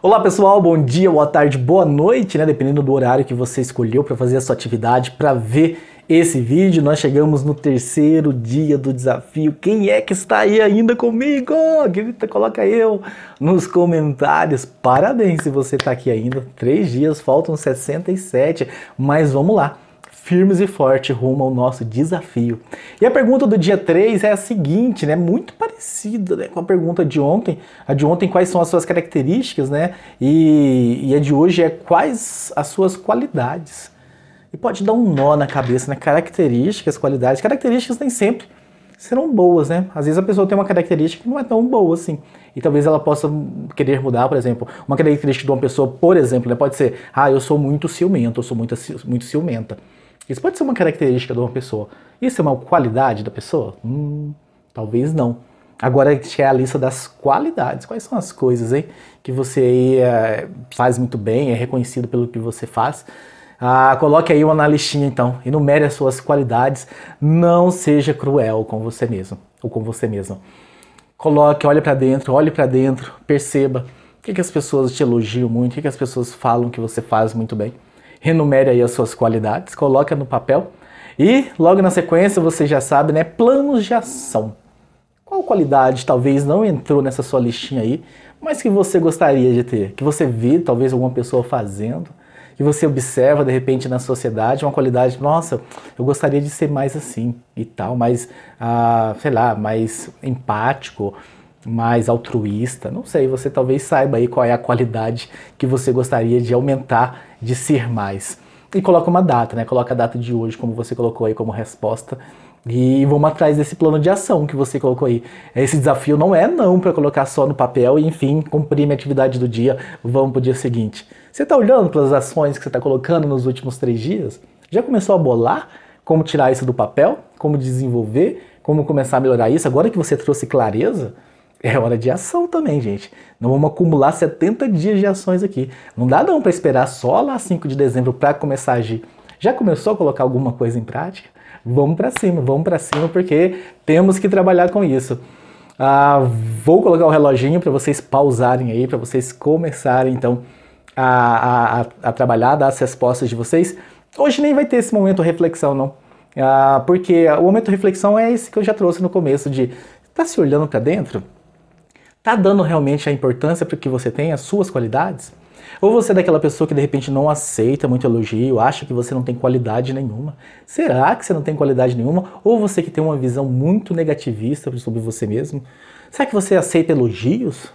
Olá pessoal, bom dia, boa tarde, boa noite, né? Dependendo do horário que você escolheu para fazer a sua atividade, para ver esse vídeo. Nós chegamos no terceiro dia do desafio. Quem é que está aí ainda comigo? Grita, coloca eu nos comentários. Parabéns se você está aqui ainda. Três dias, faltam 67, mas vamos lá firmes e fortes rumo ao nosso desafio. E a pergunta do dia 3 é a seguinte, né? Muito parecida né, com a pergunta de ontem. A de ontem, quais são as suas características, né? E, e a de hoje é quais as suas qualidades. E pode dar um nó na cabeça, né? Características, qualidades. Características nem sempre serão boas, né? Às vezes a pessoa tem uma característica que não é tão boa assim. E talvez ela possa querer mudar, por exemplo. Uma característica de uma pessoa, por exemplo, né? pode ser, ah, eu sou muito ciumento, eu sou muito, muito ciumenta. Isso pode ser uma característica de uma pessoa. Isso é uma qualidade da pessoa? Hum, talvez não. Agora é a lista das qualidades. Quais são as coisas hein, que você é, faz muito bem, é reconhecido pelo que você faz? Ah, coloque aí uma na listinha então, enumere as suas qualidades. Não seja cruel com você mesmo ou com você mesma. Coloque, olhe para dentro, olhe para dentro, perceba o que, que as pessoas te elogiam muito, o que, que as pessoas falam que você faz muito bem renumere aí as suas qualidades, coloque no papel e logo na sequência você já sabe, né, planos de ação. Qual qualidade talvez não entrou nessa sua listinha aí, mas que você gostaria de ter, que você vê talvez alguma pessoa fazendo, que você observa de repente na sociedade, uma qualidade, nossa, eu gostaria de ser mais assim e tal, mais, ah, sei lá, mais empático, mais altruísta, não sei, você talvez saiba aí qual é a qualidade que você gostaria de aumentar, de ser mais. E coloca uma data, né? Coloca a data de hoje, como você colocou aí como resposta. E vamos atrás desse plano de ação que você colocou aí. Esse desafio não é não para colocar só no papel e, enfim, cumprir minha atividade do dia, vamos para o dia seguinte. Você está olhando para as ações que você está colocando nos últimos três dias? Já começou a bolar como tirar isso do papel? Como desenvolver? Como começar a melhorar isso? Agora que você trouxe clareza, é hora de ação também, gente. Não vamos acumular 70 dias de ações aqui. Não dá não para esperar só lá 5 de dezembro para começar a agir. Já começou a colocar alguma coisa em prática? Vamos para cima, vamos para cima porque temos que trabalhar com isso. Ah, vou colocar o reloginho para vocês pausarem aí, para vocês começarem então a, a, a, trabalhar, dar as respostas de vocês. Hoje nem vai ter esse momento reflexão não, ah, porque o momento reflexão é esse que eu já trouxe no começo de tá se olhando para dentro, Está dando realmente a importância para que você tem, as suas qualidades? Ou você é daquela pessoa que de repente não aceita muito elogio, acha que você não tem qualidade nenhuma? Será que você não tem qualidade nenhuma? Ou você que tem uma visão muito negativista sobre você mesmo? Será que você aceita elogios?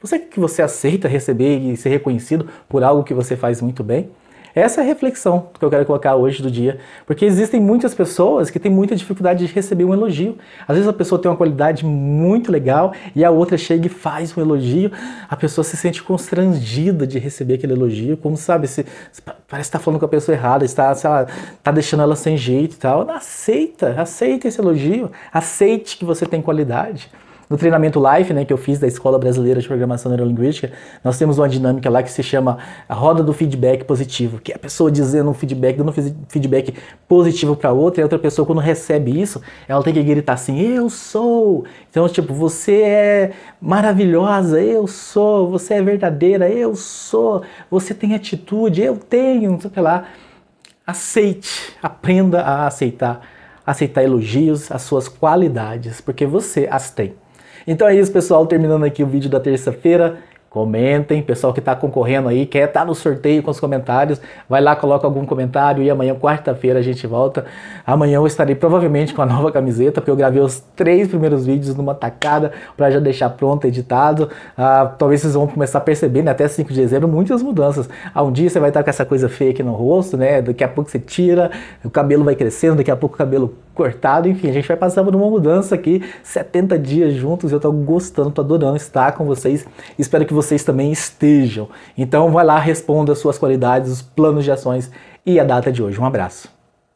Você que você aceita receber e ser reconhecido por algo que você faz muito bem? Essa é a reflexão que eu quero colocar hoje do dia, porque existem muitas pessoas que têm muita dificuldade de receber um elogio. Às vezes a pessoa tem uma qualidade muito legal e a outra chega e faz um elogio, a pessoa se sente constrangida de receber aquele elogio, como sabe, se, parece estar tá falando com a pessoa errada, está, sei lá, está deixando ela sem jeito e tal. Aceita, aceita esse elogio, aceite que você tem qualidade. No treinamento Life, né, que eu fiz da Escola Brasileira de Programação Neurolinguística, nós temos uma dinâmica lá que se chama a roda do feedback positivo, que é a pessoa dizendo um feedback, dando um feedback positivo para outra, e a outra pessoa quando recebe isso, ela tem que gritar assim: "Eu sou". Então, tipo, você é maravilhosa, eu sou, você é verdadeira, eu sou, você tem atitude, eu tenho, não sei o que lá. Aceite, aprenda a aceitar, aceitar elogios, as suas qualidades, porque você as tem. Então é isso, pessoal. Terminando aqui o vídeo da terça-feira. Comentem, pessoal que está concorrendo aí, quer estar tá no sorteio com os comentários, vai lá, coloca algum comentário e amanhã, quarta-feira, a gente volta. Amanhã eu estarei provavelmente com a nova camiseta, porque eu gravei os três primeiros vídeos numa tacada para já deixar pronto, editado. Ah, talvez vocês vão começar a perceber, né, até 5 de dezembro, muitas mudanças. Ah, um dia você vai estar com essa coisa feia aqui no rosto, né? Daqui a pouco você tira, o cabelo vai crescendo, daqui a pouco o cabelo cortado, enfim, a gente vai passar por uma mudança aqui, 70 dias juntos, eu tô gostando, adorando estar com vocês, espero que vocês também estejam. Então vai lá, responda as suas qualidades, os planos de ações e a data de hoje. Um abraço.